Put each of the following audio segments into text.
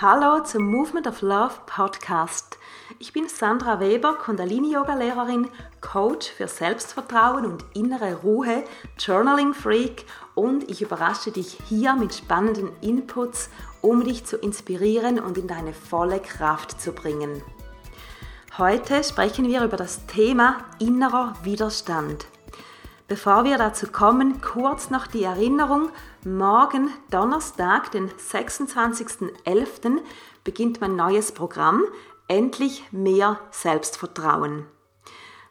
Hallo zum Movement of Love Podcast. Ich bin Sandra Weber, Kundalini-Yoga-Lehrerin, Coach für Selbstvertrauen und innere Ruhe, Journaling-Freak und ich überrasche dich hier mit spannenden Inputs, um dich zu inspirieren und in deine volle Kraft zu bringen. Heute sprechen wir über das Thema innerer Widerstand. Bevor wir dazu kommen, kurz noch die Erinnerung, morgen Donnerstag, den 26.11., beginnt mein neues Programm Endlich mehr Selbstvertrauen.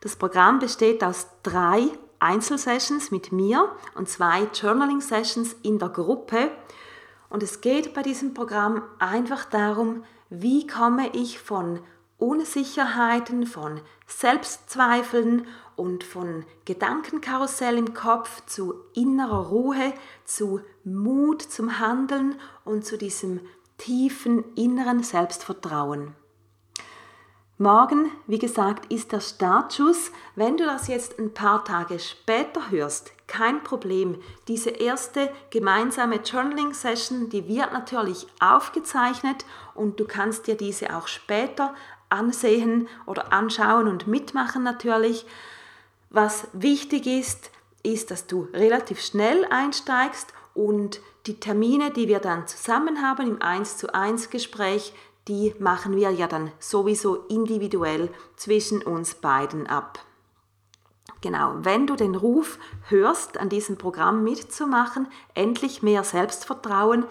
Das Programm besteht aus drei Einzelsessions mit mir und zwei Journaling-Sessions in der Gruppe. Und es geht bei diesem Programm einfach darum, wie komme ich von Unsicherheiten, von Selbstzweifeln und von Gedankenkarussell im Kopf zu innerer Ruhe, zu Mut zum Handeln und zu diesem tiefen inneren Selbstvertrauen. Morgen, wie gesagt, ist der Startschuss. Wenn du das jetzt ein paar Tage später hörst, kein Problem. Diese erste gemeinsame Journaling-Session, die wird natürlich aufgezeichnet und du kannst dir diese auch später ansehen oder anschauen und mitmachen natürlich. Was wichtig ist, ist, dass du relativ schnell einsteigst und die Termine, die wir dann zusammen haben im 1 zu 1 Gespräch, die machen wir ja dann sowieso individuell zwischen uns beiden ab. Genau, wenn du den Ruf hörst, an diesem Programm mitzumachen, endlich mehr Selbstvertrauen,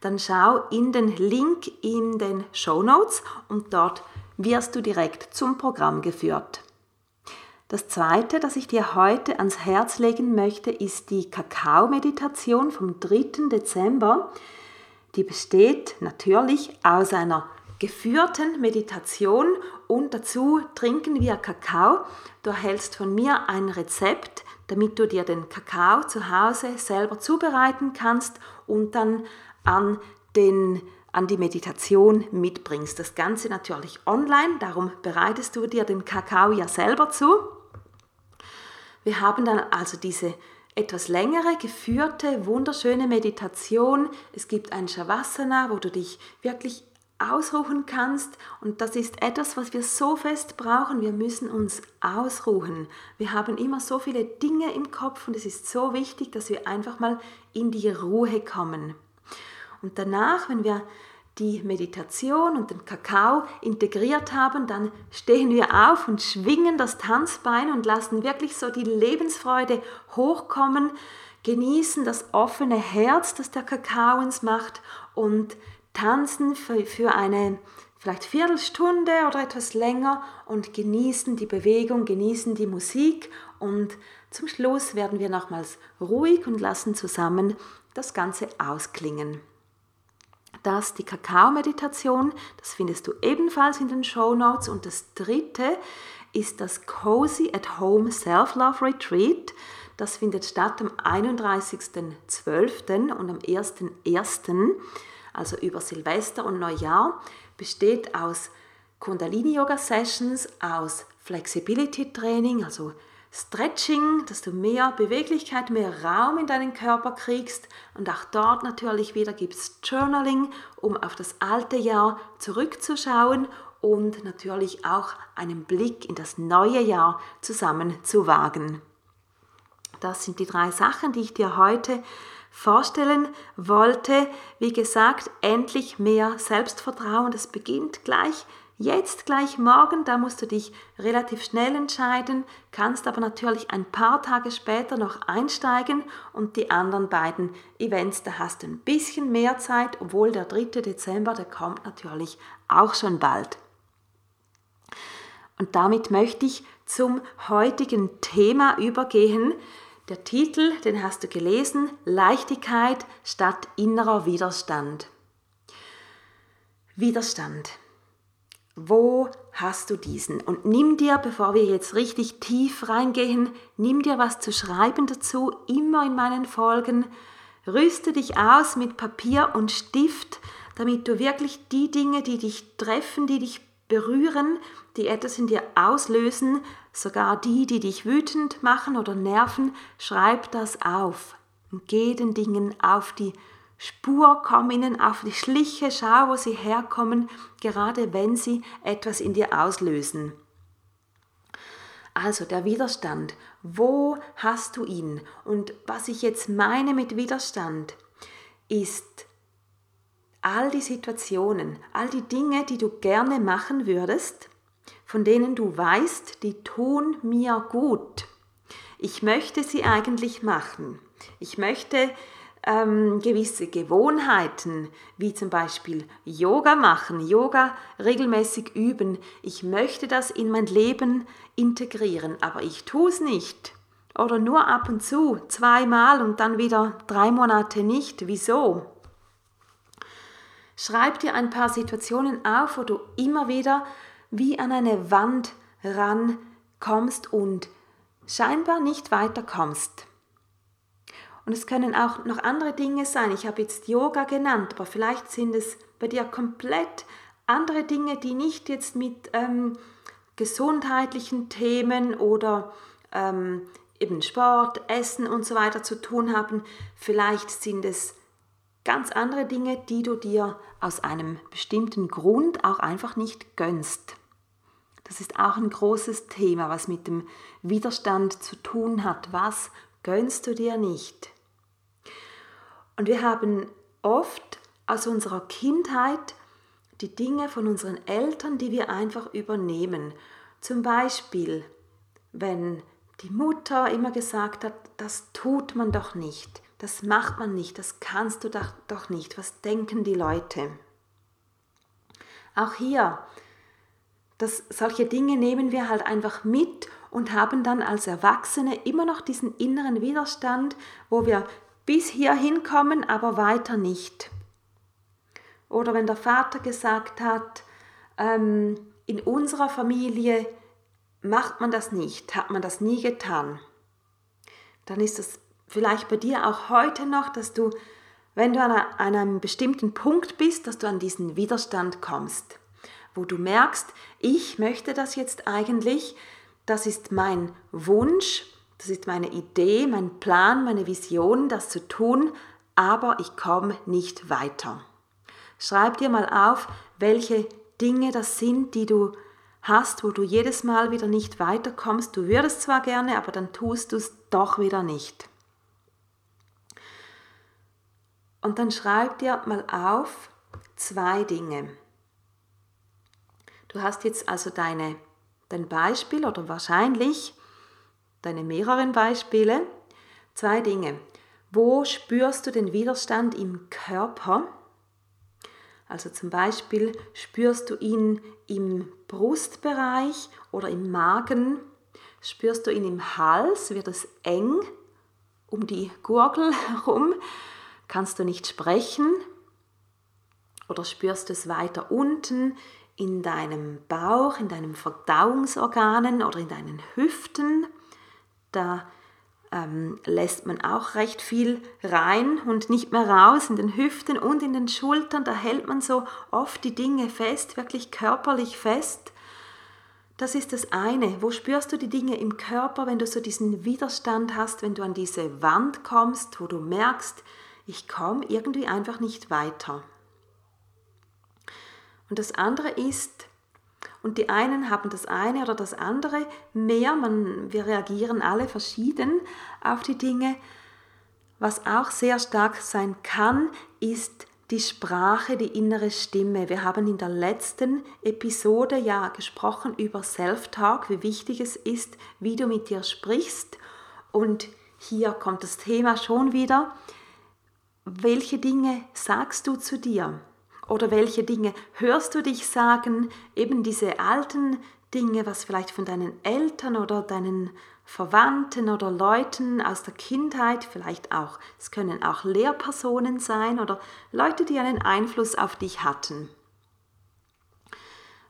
dann schau in den Link in den Show Notes und dort wirst du direkt zum Programm geführt. Das zweite, das ich dir heute ans Herz legen möchte, ist die Kakao-Meditation vom 3. Dezember. Die besteht natürlich aus einer geführten Meditation und dazu trinken wir Kakao. Du erhältst von mir ein Rezept, damit du dir den Kakao zu Hause selber zubereiten kannst und dann an den an die Meditation mitbringst. Das Ganze natürlich online, darum bereitest du dir den Kakao ja selber zu. Wir haben dann also diese etwas längere, geführte, wunderschöne Meditation. Es gibt ein Shavasana, wo du dich wirklich ausruhen kannst. Und das ist etwas, was wir so fest brauchen. Wir müssen uns ausruhen. Wir haben immer so viele Dinge im Kopf und es ist so wichtig, dass wir einfach mal in die Ruhe kommen. Und danach, wenn wir die Meditation und den Kakao integriert haben, dann stehen wir auf und schwingen das Tanzbein und lassen wirklich so die Lebensfreude hochkommen, genießen das offene Herz, das der Kakao uns macht und tanzen für, eine vielleicht Viertelstunde oder etwas länger und genießen die Bewegung, genießen die Musik und zum Schluss werden wir nochmals ruhig und lassen zusammen das Ganze ausklingen das die Kakao-Meditation, das findest du ebenfalls in den Show Notes. Und das dritte ist das Cozy at Home Self-Love Retreat. Das findet statt am 31.12. und am 1.1., also über Silvester und Neujahr, besteht aus Kundalini-Yoga-Sessions, aus Flexibility-Training, also Stretching, dass du mehr Beweglichkeit, mehr Raum in deinen Körper kriegst. Und auch dort natürlich wieder gibt es Journaling, um auf das alte Jahr zurückzuschauen und natürlich auch einen Blick in das neue Jahr zusammen zu wagen. Das sind die drei Sachen, die ich dir heute vorstellen wollte. Wie gesagt, endlich mehr Selbstvertrauen. Das beginnt gleich Jetzt gleich morgen, da musst du dich relativ schnell entscheiden, kannst aber natürlich ein paar Tage später noch einsteigen und die anderen beiden Events, da hast du ein bisschen mehr Zeit, obwohl der 3. Dezember, der kommt natürlich auch schon bald. Und damit möchte ich zum heutigen Thema übergehen. Der Titel, den hast du gelesen, Leichtigkeit statt innerer Widerstand. Widerstand. Wo hast du diesen? Und nimm dir, bevor wir jetzt richtig tief reingehen, nimm dir was zu schreiben dazu, immer in meinen Folgen. Rüste dich aus mit Papier und Stift, damit du wirklich die Dinge, die dich treffen, die dich berühren, die etwas in dir auslösen, sogar die, die dich wütend machen oder nerven, schreib das auf und geh den Dingen auf die Spur, komm ihnen auf die Schliche, schau, wo sie herkommen, gerade wenn sie etwas in dir auslösen. Also der Widerstand, wo hast du ihn? Und was ich jetzt meine mit Widerstand, ist all die Situationen, all die Dinge, die du gerne machen würdest, von denen du weißt, die tun mir gut. Ich möchte sie eigentlich machen. Ich möchte ähm, gewisse Gewohnheiten, wie zum Beispiel Yoga machen, Yoga regelmäßig üben. Ich möchte das in mein Leben integrieren, aber ich tue es nicht. Oder nur ab und zu, zweimal und dann wieder drei Monate nicht. Wieso? Schreib dir ein paar Situationen auf, wo du immer wieder wie an eine Wand rankommst und scheinbar nicht weiterkommst. Und es können auch noch andere Dinge sein. Ich habe jetzt Yoga genannt, aber vielleicht sind es bei dir komplett andere Dinge, die nicht jetzt mit ähm, gesundheitlichen Themen oder ähm, eben Sport, Essen und so weiter zu tun haben. Vielleicht sind es ganz andere Dinge, die du dir aus einem bestimmten Grund auch einfach nicht gönnst. Das ist auch ein großes Thema, was mit dem Widerstand zu tun hat. Was gönnst du dir nicht? Und wir haben oft aus unserer Kindheit die Dinge von unseren Eltern, die wir einfach übernehmen. Zum Beispiel, wenn die Mutter immer gesagt hat, das tut man doch nicht, das macht man nicht, das kannst du doch nicht, was denken die Leute? Auch hier dass solche Dinge nehmen wir halt einfach mit und haben dann als Erwachsene immer noch diesen inneren Widerstand, wo wir bis hierhin kommen, aber weiter nicht. Oder wenn der Vater gesagt hat, ähm, in unserer Familie macht man das nicht, hat man das nie getan, dann ist es vielleicht bei dir auch heute noch, dass du, wenn du an einem bestimmten Punkt bist, dass du an diesen Widerstand kommst wo du merkst, ich möchte das jetzt eigentlich, das ist mein Wunsch, das ist meine Idee, mein Plan, meine Vision, das zu tun, aber ich komme nicht weiter. Schreib dir mal auf, welche Dinge das sind, die du hast, wo du jedes Mal wieder nicht weiterkommst. Du würdest zwar gerne, aber dann tust du es doch wieder nicht. Und dann schreib dir mal auf zwei Dinge. Du hast jetzt also deine, dein Beispiel oder wahrscheinlich deine mehreren Beispiele. Zwei Dinge. Wo spürst du den Widerstand im Körper? Also zum Beispiel spürst du ihn im Brustbereich oder im Magen? Spürst du ihn im Hals? Wird es eng um die Gurgel herum? Kannst du nicht sprechen? Oder spürst du es weiter unten in deinem Bauch, in deinen Verdauungsorganen oder in deinen Hüften. Da ähm, lässt man auch recht viel rein und nicht mehr raus in den Hüften und in den Schultern. Da hält man so oft die Dinge fest, wirklich körperlich fest. Das ist das eine. Wo spürst du die Dinge im Körper, wenn du so diesen Widerstand hast, wenn du an diese Wand kommst, wo du merkst, ich komme irgendwie einfach nicht weiter. Und das andere ist, und die einen haben das eine oder das andere mehr, man, wir reagieren alle verschieden auf die Dinge. Was auch sehr stark sein kann, ist die Sprache, die innere Stimme. Wir haben in der letzten Episode ja gesprochen über Self-Talk, wie wichtig es ist, wie du mit dir sprichst. Und hier kommt das Thema schon wieder. Welche Dinge sagst du zu dir? Oder welche Dinge hörst du dich sagen? Eben diese alten Dinge, was vielleicht von deinen Eltern oder deinen Verwandten oder Leuten aus der Kindheit, vielleicht auch, es können auch Lehrpersonen sein oder Leute, die einen Einfluss auf dich hatten.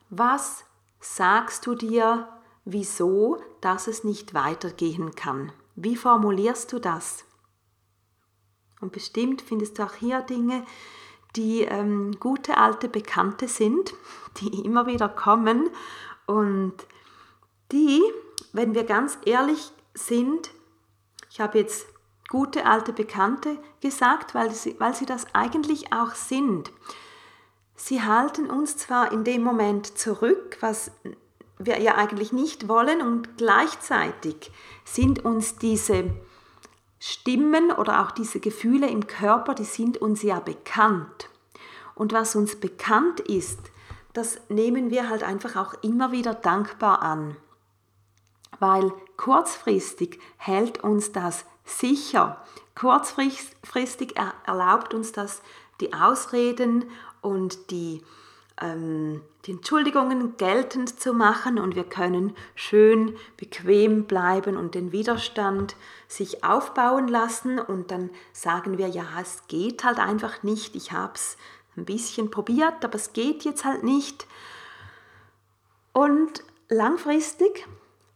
Was sagst du dir, wieso, dass es nicht weitergehen kann? Wie formulierst du das? Und bestimmt findest du auch hier Dinge, die ähm, gute alte Bekannte sind, die immer wieder kommen und die wenn wir ganz ehrlich sind, ich habe jetzt gute alte Bekannte gesagt, weil sie, weil sie das eigentlich auch sind. Sie halten uns zwar in dem Moment zurück, was wir ja eigentlich nicht wollen, und gleichzeitig sind uns diese Stimmen oder auch diese Gefühle im Körper, die sind uns ja bekannt. Und was uns bekannt ist, das nehmen wir halt einfach auch immer wieder dankbar an weil kurzfristig hält uns das sicher. Kurzfristig erlaubt uns das die Ausreden und die, ähm, die Entschuldigungen geltend zu machen und wir können schön bequem bleiben und den Widerstand sich aufbauen lassen und dann sagen wir, ja, es geht halt einfach nicht, ich habe es ein bisschen probiert, aber es geht jetzt halt nicht. Und langfristig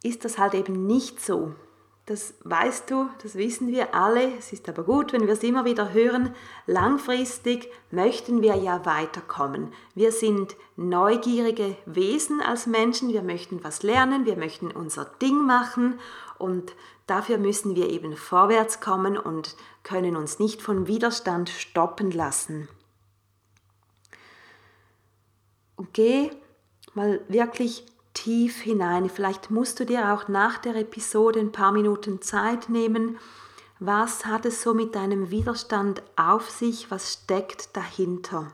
ist das halt eben nicht so. Das weißt du, das wissen wir alle. Es ist aber gut, wenn wir es immer wieder hören. Langfristig möchten wir ja weiterkommen. Wir sind neugierige Wesen als Menschen. Wir möchten was lernen. Wir möchten unser Ding machen. Und dafür müssen wir eben vorwärts kommen und können uns nicht von Widerstand stoppen lassen. Und geh mal wirklich tief hinein. Vielleicht musst du dir auch nach der Episode ein paar Minuten Zeit nehmen. Was hat es so mit deinem Widerstand auf sich? Was steckt dahinter?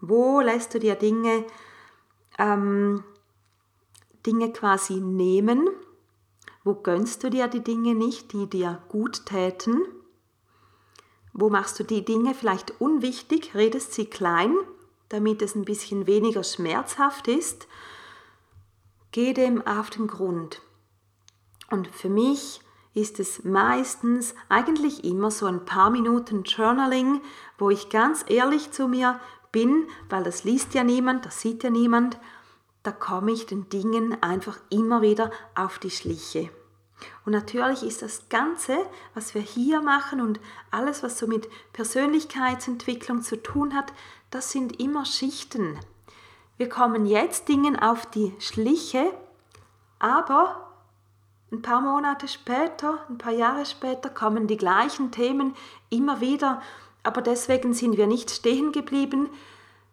Wo lässt du dir Dinge, ähm, Dinge quasi nehmen? Wo gönnst du dir die Dinge nicht, die dir gut täten? Wo machst du die Dinge vielleicht unwichtig, redest sie klein damit es ein bisschen weniger schmerzhaft ist, geh dem auf den Grund. Und für mich ist es meistens eigentlich immer so ein paar Minuten Journaling, wo ich ganz ehrlich zu mir bin, weil das liest ja niemand, das sieht ja niemand, da komme ich den Dingen einfach immer wieder auf die Schliche. Und natürlich ist das Ganze, was wir hier machen und alles, was so mit Persönlichkeitsentwicklung zu tun hat, das sind immer Schichten. Wir kommen jetzt Dingen auf die Schliche, aber ein paar Monate später, ein paar Jahre später kommen die gleichen Themen immer wieder, aber deswegen sind wir nicht stehen geblieben.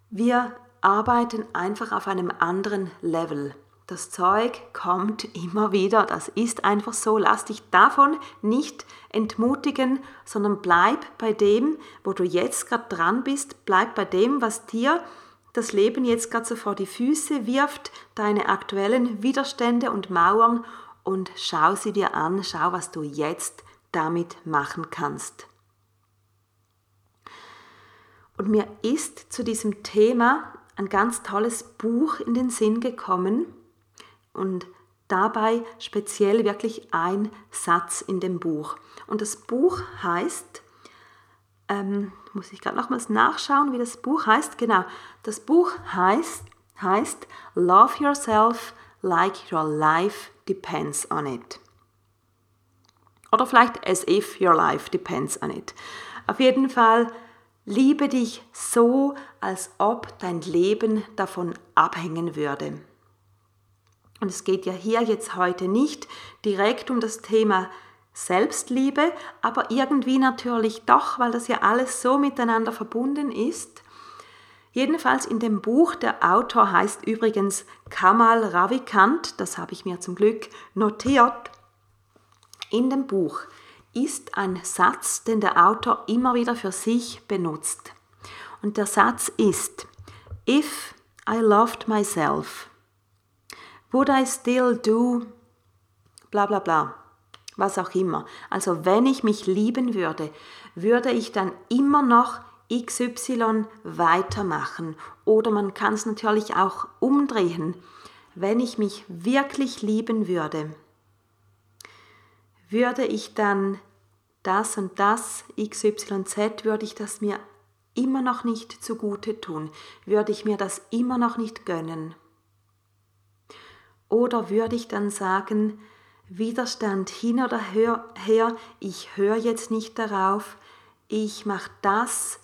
Wir arbeiten einfach auf einem anderen Level. Das Zeug kommt immer wieder, das ist einfach so. Lass dich davon nicht entmutigen, sondern bleib bei dem, wo du jetzt gerade dran bist. Bleib bei dem, was dir das Leben jetzt gerade so vor die Füße wirft, deine aktuellen Widerstände und Mauern und schau sie dir an, schau, was du jetzt damit machen kannst. Und mir ist zu diesem Thema ein ganz tolles Buch in den Sinn gekommen und dabei speziell wirklich ein Satz in dem Buch. Und das Buch heißt, ähm, muss ich gerade nochmals nachschauen, wie das Buch heißt. Genau, das Buch heißt, heißt Love Yourself Like Your Life Depends on It. Oder vielleicht As If Your Life Depends on It. Auf jeden Fall liebe dich so, als ob dein Leben davon abhängen würde. Und es geht ja hier jetzt heute nicht direkt um das Thema Selbstliebe, aber irgendwie natürlich doch, weil das ja alles so miteinander verbunden ist. Jedenfalls in dem Buch, der Autor heißt übrigens Kamal Ravikant, das habe ich mir zum Glück notiert. In dem Buch ist ein Satz, den der Autor immer wieder für sich benutzt. Und der Satz ist, If I loved myself, Would I still do? Bla bla bla. Was auch immer. Also wenn ich mich lieben würde, würde ich dann immer noch XY weitermachen. Oder man kann es natürlich auch umdrehen. Wenn ich mich wirklich lieben würde, würde ich dann das und das XYZ, würde ich das mir immer noch nicht zugute tun? Würde ich mir das immer noch nicht gönnen? Oder würde ich dann sagen, Widerstand hin oder her, ich höre jetzt nicht darauf, ich mache das,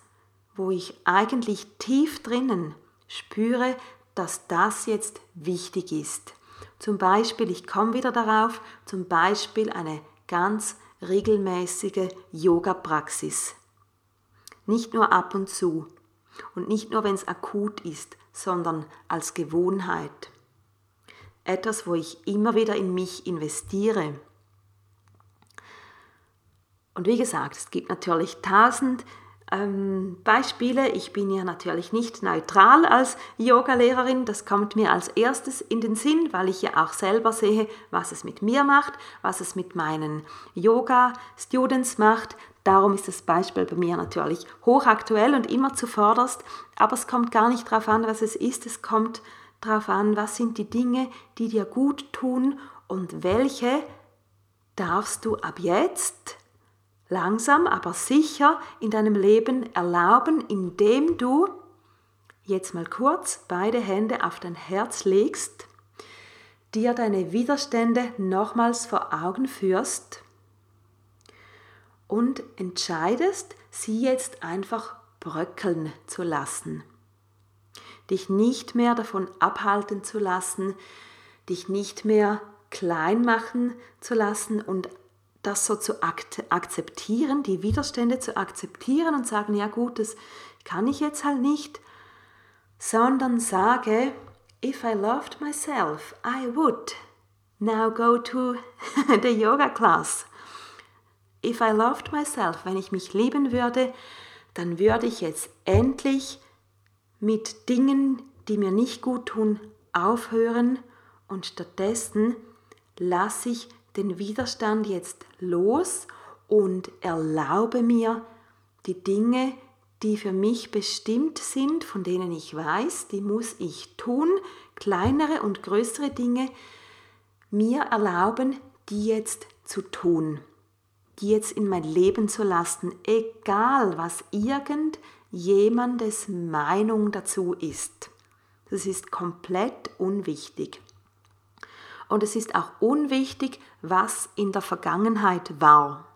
wo ich eigentlich tief drinnen spüre, dass das jetzt wichtig ist. Zum Beispiel, ich komme wieder darauf, zum Beispiel eine ganz regelmäßige Yoga-Praxis. Nicht nur ab und zu und nicht nur, wenn es akut ist, sondern als Gewohnheit. Etwas, wo ich immer wieder in mich investiere. Und wie gesagt, es gibt natürlich tausend ähm, Beispiele. Ich bin ja natürlich nicht neutral als Yogalehrerin. Das kommt mir als erstes in den Sinn, weil ich ja auch selber sehe, was es mit mir macht, was es mit meinen Yoga-Students macht. Darum ist das Beispiel bei mir natürlich hochaktuell und immer zuvorderst. Aber es kommt gar nicht darauf an, was es ist. Es kommt darauf an, was sind die Dinge, die dir gut tun und welche darfst du ab jetzt langsam, aber sicher in deinem Leben erlauben, indem du jetzt mal kurz beide Hände auf dein Herz legst, dir deine Widerstände nochmals vor Augen führst und entscheidest, sie jetzt einfach bröckeln zu lassen. Dich nicht mehr davon abhalten zu lassen, dich nicht mehr klein machen zu lassen und das so zu akzeptieren, die Widerstände zu akzeptieren und sagen, ja gut, das kann ich jetzt halt nicht, sondern sage, if I loved myself, I would now go to the yoga class. If I loved myself, wenn ich mich lieben würde, dann würde ich jetzt endlich mit Dingen, die mir nicht gut tun, aufhören und stattdessen lasse ich den Widerstand jetzt los und erlaube mir die Dinge, die für mich bestimmt sind, von denen ich weiß, die muss ich tun, kleinere und größere Dinge mir erlauben, die jetzt zu tun, die jetzt in mein Leben zu lassen, egal was irgendjemandes Meinung dazu ist. Das ist komplett unwichtig. Und es ist auch unwichtig, was in der Vergangenheit war.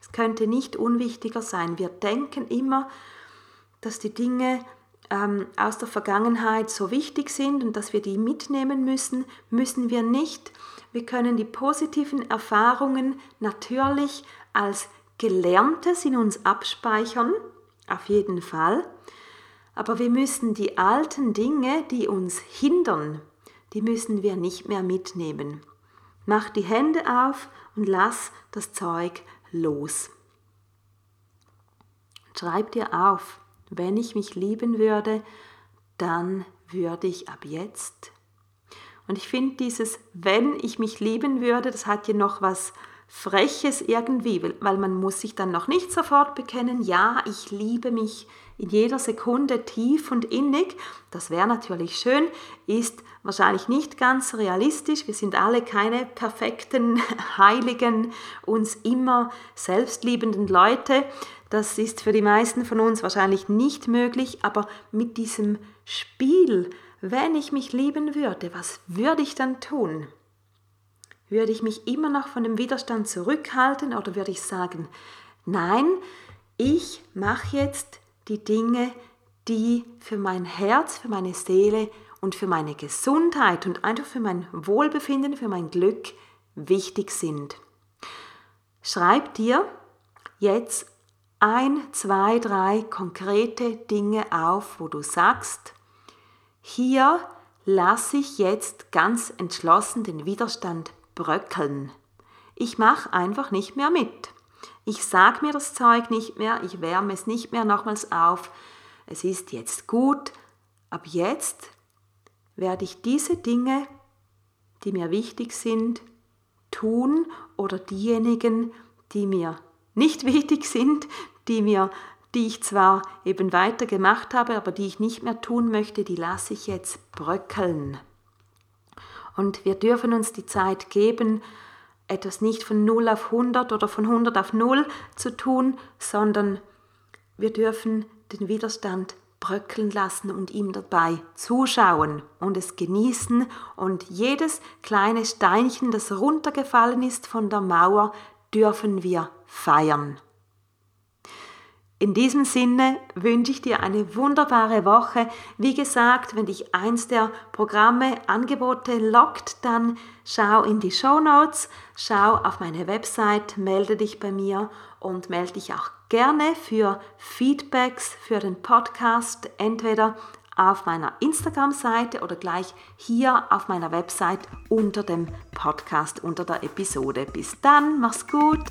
Es könnte nicht unwichtiger sein. Wir denken immer, dass die Dinge ähm, aus der Vergangenheit so wichtig sind und dass wir die mitnehmen müssen, müssen wir nicht. Wir können die positiven Erfahrungen natürlich als Gelerntes in uns abspeichern, auf jeden Fall. Aber wir müssen die alten Dinge, die uns hindern, die müssen wir nicht mehr mitnehmen. Mach die Hände auf und lass das Zeug los. Schreib dir auf, wenn ich mich lieben würde, dann würde ich ab jetzt. Und ich finde dieses, wenn ich mich lieben würde, das hat ja noch was Freches irgendwie, weil man muss sich dann noch nicht sofort bekennen, ja, ich liebe mich in jeder Sekunde tief und innig. Das wäre natürlich schön, ist wahrscheinlich nicht ganz realistisch. Wir sind alle keine perfekten, heiligen, uns immer selbstliebenden Leute. Das ist für die meisten von uns wahrscheinlich nicht möglich, aber mit diesem Spiel, wenn ich mich lieben würde, was würde ich dann tun? Würde ich mich immer noch von dem Widerstand zurückhalten oder würde ich sagen, nein, ich mache jetzt die Dinge, die für mein Herz, für meine Seele und für meine Gesundheit und einfach für mein Wohlbefinden, für mein Glück wichtig sind. Schreib dir jetzt ein, zwei, drei konkrete Dinge auf, wo du sagst, hier lasse ich jetzt ganz entschlossen den Widerstand bröckeln. Ich mache einfach nicht mehr mit. Ich sage mir das Zeug nicht mehr, ich wärme es nicht mehr nochmals auf. Es ist jetzt gut. Ab jetzt werde ich diese Dinge, die mir wichtig sind, tun oder diejenigen, die mir nicht wichtig sind, die mir die ich zwar eben weiter gemacht habe, aber die ich nicht mehr tun möchte, die lasse ich jetzt bröckeln. Und wir dürfen uns die Zeit geben, etwas nicht von 0 auf 100 oder von 100 auf 0 zu tun, sondern wir dürfen den Widerstand bröckeln lassen und ihm dabei zuschauen und es genießen und jedes kleine Steinchen, das runtergefallen ist von der Mauer, dürfen wir feiern. In diesem Sinne wünsche ich dir eine wunderbare Woche. Wie gesagt, wenn dich eins der Programme, Angebote lockt, dann schau in die Show Notes, schau auf meine Website, melde dich bei mir und melde dich auch gerne für Feedbacks für den Podcast, entweder auf meiner Instagram-Seite oder gleich hier auf meiner Website unter dem Podcast, unter der Episode. Bis dann, mach's gut!